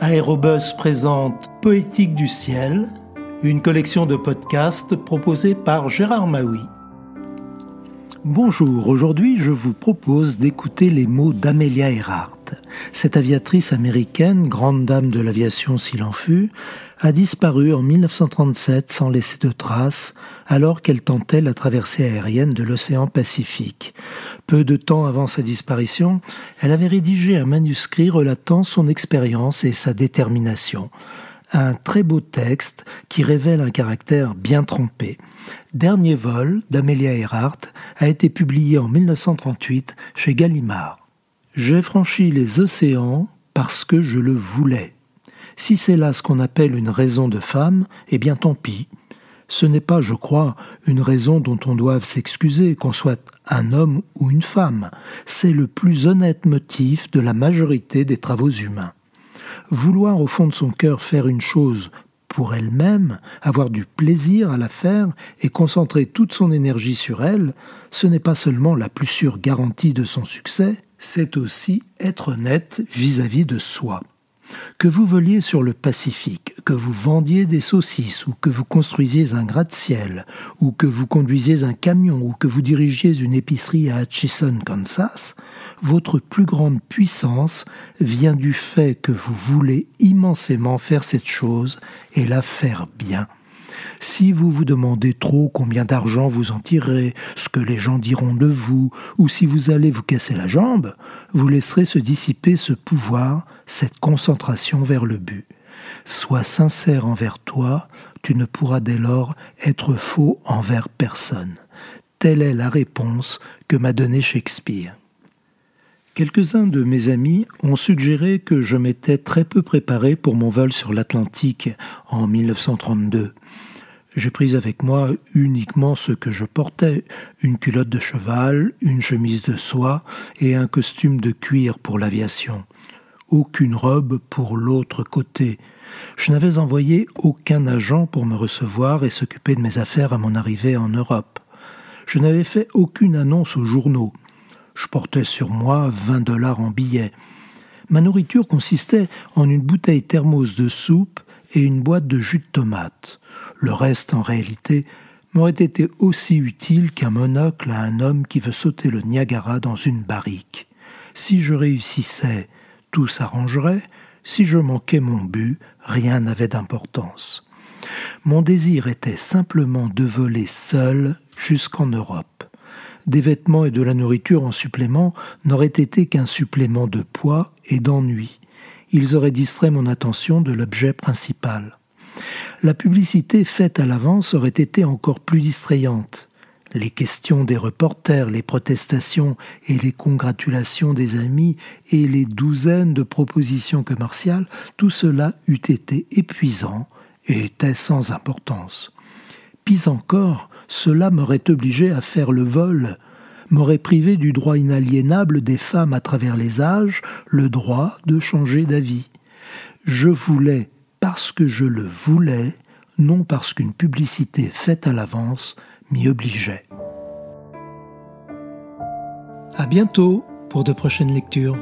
Aérobus présente Poétique du ciel, une collection de podcasts proposée par Gérard Maui. Bonjour, aujourd'hui je vous propose d'écouter les mots d'Amelia Earhart. Cette aviatrice américaine, grande dame de l'aviation s'il en fut, a disparu en 1937 sans laisser de traces, alors qu'elle tentait la traversée aérienne de l'océan Pacifique. Peu de temps avant sa disparition, elle avait rédigé un manuscrit relatant son expérience et sa détermination. Un très beau texte qui révèle un caractère bien trempé. Dernier vol d'Amelia Earhart a été publié en 1938 chez Gallimard. J'ai franchi les océans parce que je le voulais. Si c'est là ce qu'on appelle une raison de femme, eh bien tant pis. Ce n'est pas, je crois, une raison dont on doive s'excuser, qu'on soit un homme ou une femme. C'est le plus honnête motif de la majorité des travaux humains. Vouloir au fond de son cœur faire une chose pour elle-même, avoir du plaisir à la faire et concentrer toute son énergie sur elle, ce n'est pas seulement la plus sûre garantie de son succès, c'est aussi être honnête vis-à-vis de soi. Que vous voliez sur le Pacifique, que vous vendiez des saucisses, ou que vous construisiez un gratte-ciel, ou que vous conduisiez un camion, ou que vous dirigiez une épicerie à Atchison, Kansas, votre plus grande puissance vient du fait que vous voulez immensément faire cette chose et la faire bien. Si vous vous demandez trop combien d'argent vous en tirerez, ce que les gens diront de vous, ou si vous allez vous casser la jambe, vous laisserez se dissiper ce pouvoir, cette concentration vers le but. Sois sincère envers toi, tu ne pourras dès lors être faux envers personne. Telle est la réponse que m'a donnée Shakespeare. Quelques-uns de mes amis ont suggéré que je m'étais très peu préparé pour mon vol sur l'Atlantique en 1932. J'ai pris avec moi uniquement ce que je portais, une culotte de cheval, une chemise de soie et un costume de cuir pour l'aviation. Aucune robe pour l'autre côté. Je n'avais envoyé aucun agent pour me recevoir et s'occuper de mes affaires à mon arrivée en Europe. Je n'avais fait aucune annonce aux journaux. Je portais sur moi vingt dollars en billets. Ma nourriture consistait en une bouteille thermos de soupe et une boîte de jus de tomate. Le reste, en réalité, m'aurait été aussi utile qu'un monocle à un homme qui veut sauter le Niagara dans une barrique. Si je réussissais, tout s'arrangerait, si je manquais mon but, rien n'avait d'importance. Mon désir était simplement de voler seul jusqu'en Europe. Des vêtements et de la nourriture en supplément n'auraient été qu'un supplément de poids et d'ennui. Ils auraient distrait mon attention de l'objet principal la publicité faite à l'avance aurait été encore plus distrayante. Les questions des reporters, les protestations et les congratulations des amis et les douzaines de propositions commerciales, tout cela eût été épuisant et était sans importance. Pis encore, cela m'aurait obligé à faire le vol, m'aurait privé du droit inaliénable des femmes à travers les âges, le droit de changer d'avis. Je voulais parce que je le voulais, non parce qu'une publicité faite à l'avance m'y obligeait. À bientôt pour de prochaines lectures.